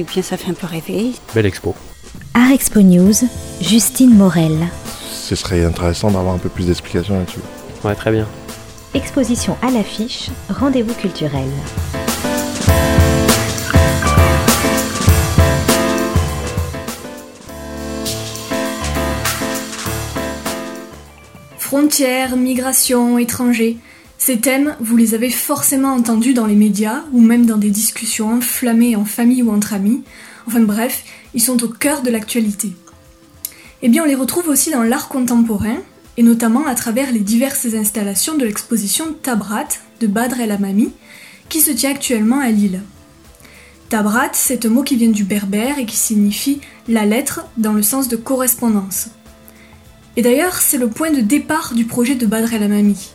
Et bien ça fait un peu rêver. Belle expo. Art Expo News, Justine Morel. Ce serait intéressant d'avoir un peu plus d'explications là-dessus. Ouais, très bien. Exposition à l'affiche, rendez-vous culturel. Frontières, migration, étrangers. Ces thèmes, vous les avez forcément entendus dans les médias ou même dans des discussions enflammées en famille ou entre amis. Enfin bref, ils sont au cœur de l'actualité. Eh bien, on les retrouve aussi dans l'art contemporain, et notamment à travers les diverses installations de l'exposition Tabrat de Badr El Amami, qui se tient actuellement à Lille. Tabrat, c'est un mot qui vient du berbère et qui signifie la lettre dans le sens de correspondance. Et d'ailleurs, c'est le point de départ du projet de Badr El Amami.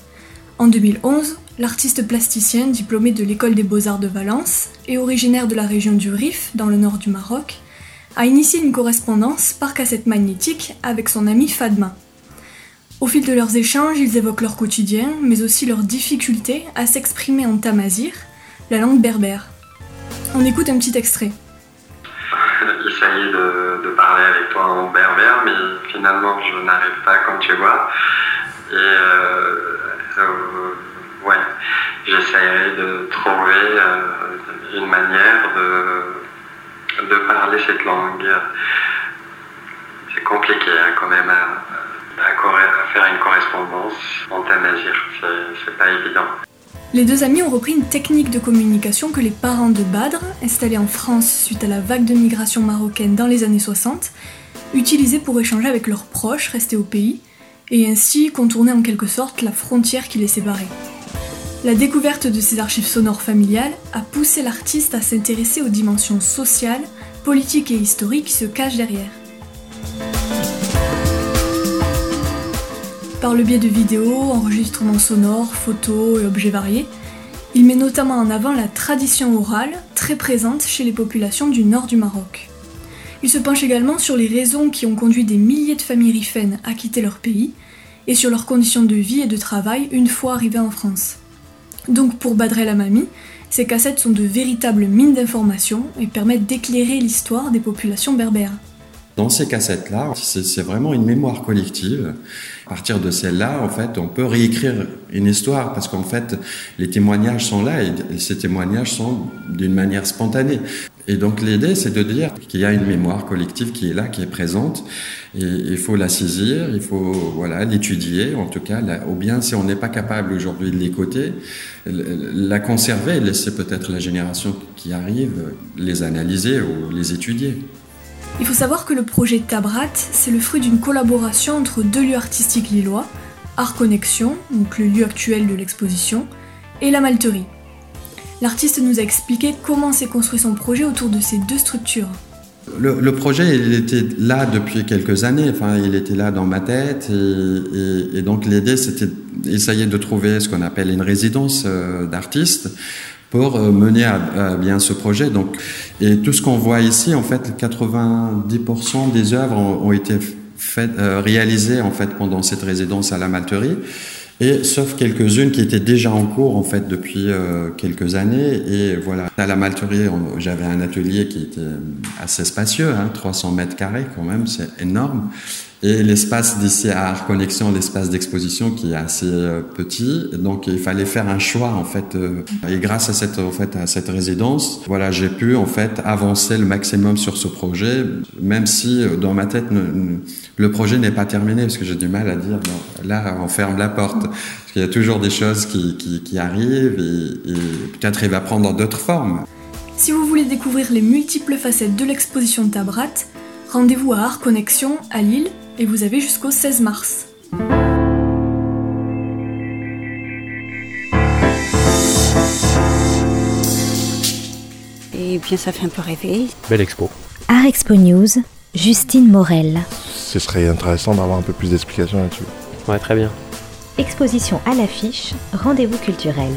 En 2011, l'artiste plasticien diplômé de l'école des beaux-arts de Valence et originaire de la région du Rif, dans le nord du Maroc, a initié une correspondance par cassette magnétique avec son ami Fadma. Au fil de leurs échanges, ils évoquent leur quotidien, mais aussi leurs difficultés à s'exprimer en tamazir, la langue berbère. On écoute un petit extrait. J'essayais de, parler avec toi en berbère, mais finalement je n'arrive pas, comme tu vois. Et euh, euh, ouais, j'essaierai de trouver euh, une manière de, de parler cette langue. C'est compliqué hein, quand même à, faire une correspondance en tamazir, c'est pas évident. Les deux amis ont repris une technique de communication que les parents de Badr, installés en France suite à la vague de migration marocaine dans les années 60, utilisaient pour échanger avec leurs proches restés au pays et ainsi contourner en quelque sorte la frontière qui les séparait. La découverte de ces archives sonores familiales a poussé l'artiste à s'intéresser aux dimensions sociales, politiques et historiques qui se cachent derrière. Par le biais de vidéos, enregistrements sonores, photos et objets variés, il met notamment en avant la tradition orale très présente chez les populations du nord du Maroc. Il se penche également sur les raisons qui ont conduit des milliers de familles rifènes à quitter leur pays et sur leurs conditions de vie et de travail une fois arrivés en France. Donc pour Badrel Amami, ces cassettes sont de véritables mines d'informations et permettent d'éclairer l'histoire des populations berbères. Dans ces cassettes-là, c'est vraiment une mémoire collective. À partir de celle-là, en fait, on peut réécrire une histoire parce qu'en fait, les témoignages sont là et ces témoignages sont d'une manière spontanée. Et donc l'idée, c'est de dire qu'il y a une mémoire collective qui est là, qui est présente, et il faut la saisir, il faut voilà l'étudier, en tout cas, ou bien si on n'est pas capable aujourd'hui de l'écouter, la conserver, laisser peut-être la génération qui arrive les analyser ou les étudier. Il faut savoir que le projet Tabrat, c'est le fruit d'une collaboration entre deux lieux artistiques lillois, Art Connexion, donc le lieu actuel de l'exposition, et la Malterie. L'artiste nous a expliqué comment s'est construit son projet autour de ces deux structures. Le, projet, il était là depuis quelques années. Enfin, il était là dans ma tête, et, donc l'idée, c'était d'essayer de trouver ce qu'on appelle une résidence euh, d'artistes pour euh, mener à, bien ce projet. Donc, et tout ce qu'on voit ici, en fait, 90% des œuvres ont, été euh, réalisées en fait pendant cette résidence à la Malterie. Et sauf quelques-unes qui étaient déjà en cours en fait depuis euh, quelques années. Et voilà, à la Malterie, j'avais un atelier qui était assez spacieux, hein, 300 mètres carrés quand même, c'est énorme. Et l'espace d'ici à Art Connexion, l'espace d'exposition qui est assez euh, petit, donc il fallait faire un choix en fait. Euh, et grâce à cette en fait à cette résidence, voilà, j'ai pu en fait avancer le maximum sur ce projet, même si euh, dans ma tête le projet n'est pas terminé parce que j'ai du mal à dire là on ferme la porte. Parce qu'il y a toujours des choses qui, qui, qui arrivent et, et peut-être il va prendre d'autres formes. Si vous voulez découvrir les multiples facettes de l'exposition de Tabrat, rendez-vous à Art Connexion à Lille et vous avez jusqu'au 16 mars. Et bien ça fait un peu rêver. Belle expo. Art Expo News, Justine Morel. Ce serait intéressant d'avoir un peu plus d'explications là-dessus. Ouais, très bien. Exposition à l'affiche, rendez-vous culturel.